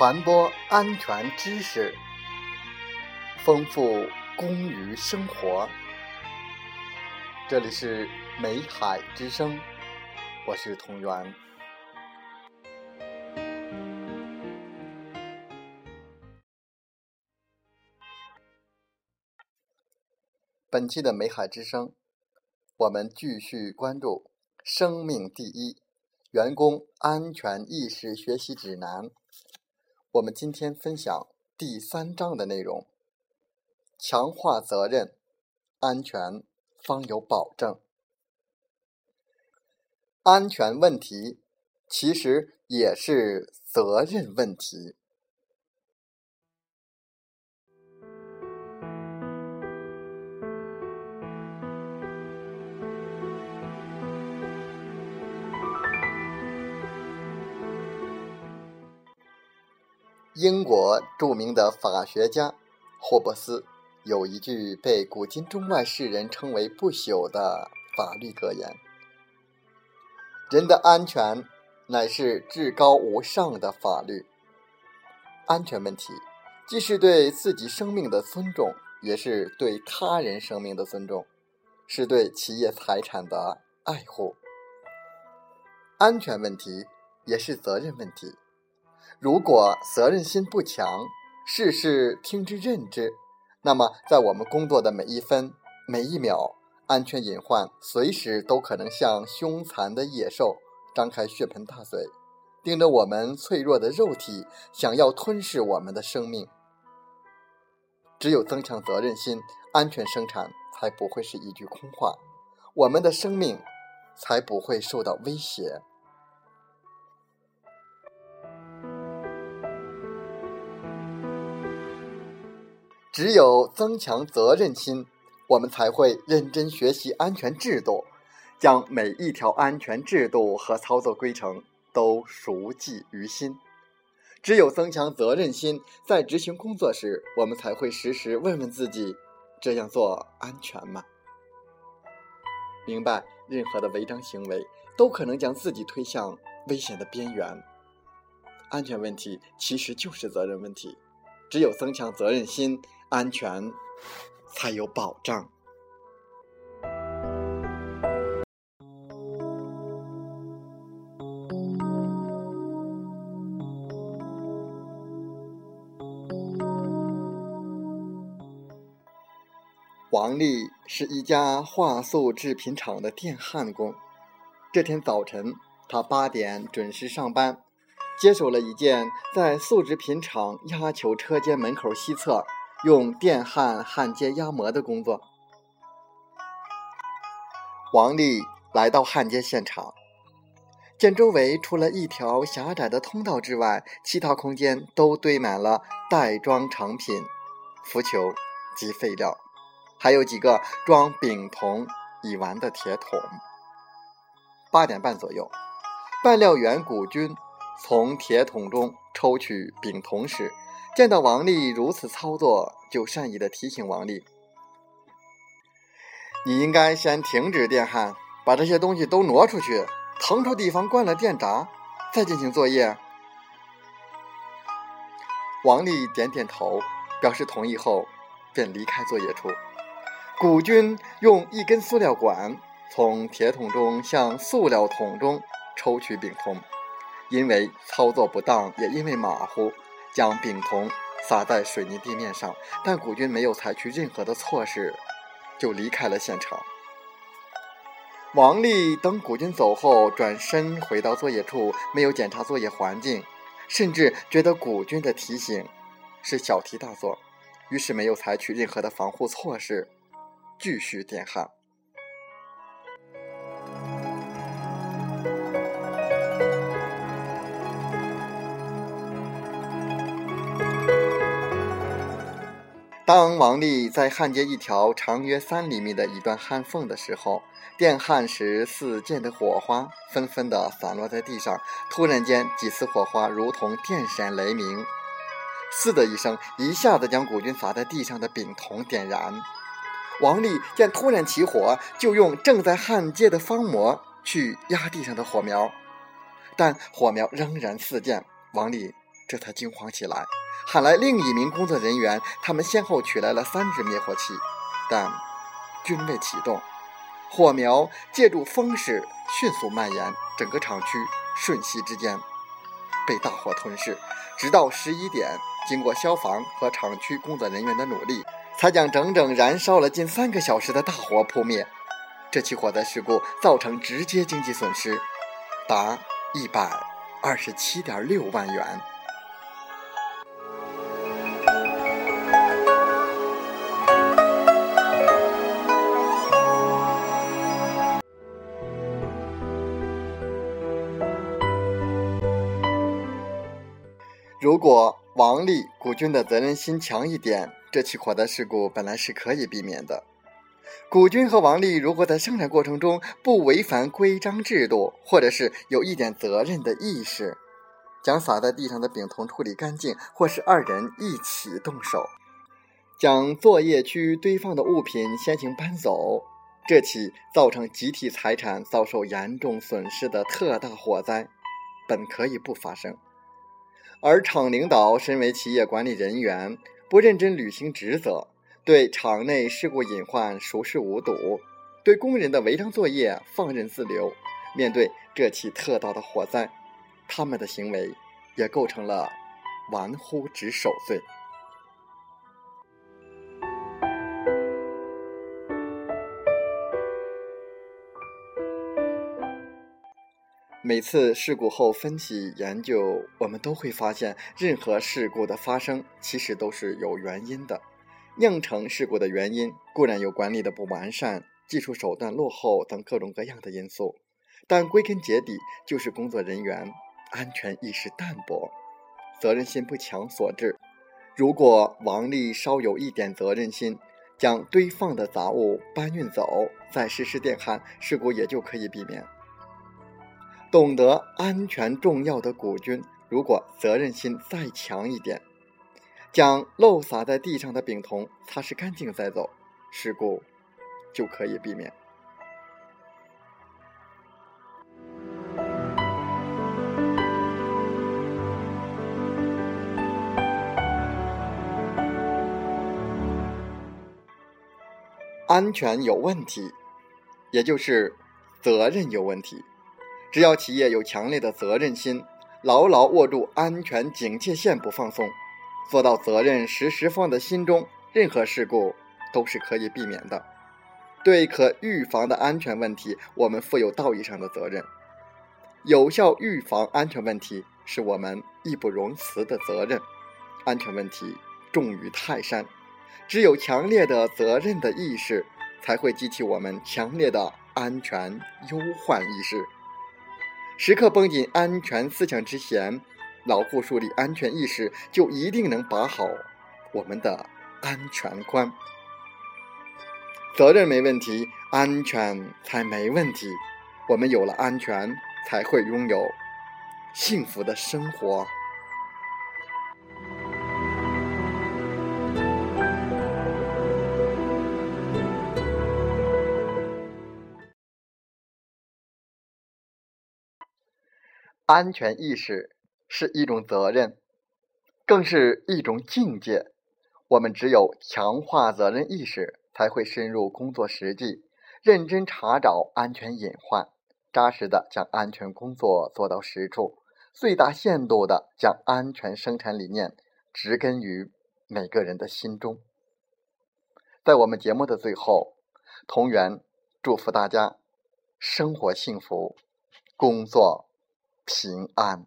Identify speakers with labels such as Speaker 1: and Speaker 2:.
Speaker 1: 传播安全知识，丰富工于生活。这里是美海之声，我是同源。本期的美海之声，我们继续关注“生命第一”员工安全意识学习指南。我们今天分享第三章的内容：强化责任，安全方有保证。安全问题其实也是责任问题。英国著名的法学家霍布斯有一句被古今中外世人称为不朽的法律格言：“人的安全乃是至高无上的法律。”安全问题既是对自己生命的尊重，也是对他人生命的尊重，是对企业财产的爱护。安全问题也是责任问题。如果责任心不强，事事听之任之，那么在我们工作的每一分每一秒，安全隐患随时都可能像凶残的野兽张开血盆大嘴，盯着我们脆弱的肉体，想要吞噬我们的生命。只有增强责任心，安全生产才不会是一句空话，我们的生命才不会受到威胁。只有增强责任心，我们才会认真学习安全制度，将每一条安全制度和操作规程都熟记于心。只有增强责任心，在执行工作时，我们才会时时问问自己：这样做安全吗？明白，任何的违章行为都可能将自己推向危险的边缘。安全问题其实就是责任问题，只有增强责任心。安全才有保障。王丽是一家画素制品厂的电焊工。这天早晨，他八点准时上班，接手了一件在素制品厂压球车间门口西侧。用电焊焊接压模的工作。王丽来到焊接现场，见周围除了一条狭窄的通道之外，其他空间都堆满了袋装成品、浮球及废料，还有几个装丙酮乙烷的铁桶。八点半左右，拌料员古军从铁桶中抽取丙酮时。见到王丽如此操作，就善意的提醒王丽：“你应该先停止电焊，把这些东西都挪出去，腾出地方关了电闸，再进行作业。”王丽点点头，表示同意后，便离开作业处。古军用一根塑料管从铁桶中向塑料桶中抽取丙酮，因为操作不当，也因为马虎。将丙酮撒在水泥地面上，但古军没有采取任何的措施，就离开了现场。王丽等古军走后，转身回到作业处，没有检查作业环境，甚至觉得古军的提醒是小题大做，于是没有采取任何的防护措施，继续电焊。当王丽在焊接一条长约三厘米的一段焊缝的时候，电焊时四溅的火花纷纷地散落在地上。突然间，几次火花如同电闪雷鸣，“嘶”的一声，一下子将古军撒在地上的丙酮点燃。王丽见突然起火，就用正在焊接的方模去压地上的火苗，但火苗仍然四溅。王丽这才惊慌起来，喊来另一名工作人员。他们先后取来了三支灭火器，但均未启动。火苗借助风势迅速蔓延，整个厂区瞬息之间被大火吞噬。直到十一点，经过消防和厂区工作人员的努力，才将整整燃烧了近三个小时的大火扑灭。这起火灾事故造成直接经济损失达一百二十七点六万元。如果王丽、古军的责任心强一点，这起火灾事故本来是可以避免的。古军和王丽如果在生产过程中不违反规章制度，或者是有一点责任的意识，将洒在地上的丙酮处理干净，或是二人一起动手，将作业区堆放的物品先行搬走，这起造成集体财产遭受严重损失的特大火灾，本可以不发生。而厂领导身为企业管理人员，不认真履行职责，对厂内事故隐患熟视无睹，对工人的违章作业放任自流。面对这起特大的火灾，他们的行为也构成了玩忽职守罪。每次事故后分析研究，我们都会发现，任何事故的发生其实都是有原因的。酿成事故的原因固然有管理的不完善、技术手段落后等各种各样的因素，但归根结底就是工作人员安全意识淡薄、责任心不强所致。如果王丽稍有一点责任心，将堆放的杂物搬运走，再实施电焊，事故也就可以避免。懂得安全重要的古军，如果责任心再强一点，将漏洒在地上的丙酮擦拭干净再走，事故就可以避免。安全有问题，也就是责任有问题。只要企业有强烈的责任心，牢牢握住安全警戒线不放松，做到责任时时放在心中，任何事故都是可以避免的。对可预防的安全问题，我们负有道义上的责任。有效预防安全问题是我们义不容辞的责任。安全问题重于泰山，只有强烈的责任的意识，才会激起我们强烈的安全忧患意识。时刻绷紧安全思想之弦，牢固树立安全意识，就一定能把好我们的安全关。责任没问题，安全才没问题。我们有了安全，才会拥有幸福的生活。安全意识是一种责任，更是一种境界。我们只有强化责任意识，才会深入工作实际，认真查找安全隐患，扎实的将安全工作做到实处，最大限度的将安全生产理念植根于每个人的心中。在我们节目的最后，同源祝福大家生活幸福，工作。平安。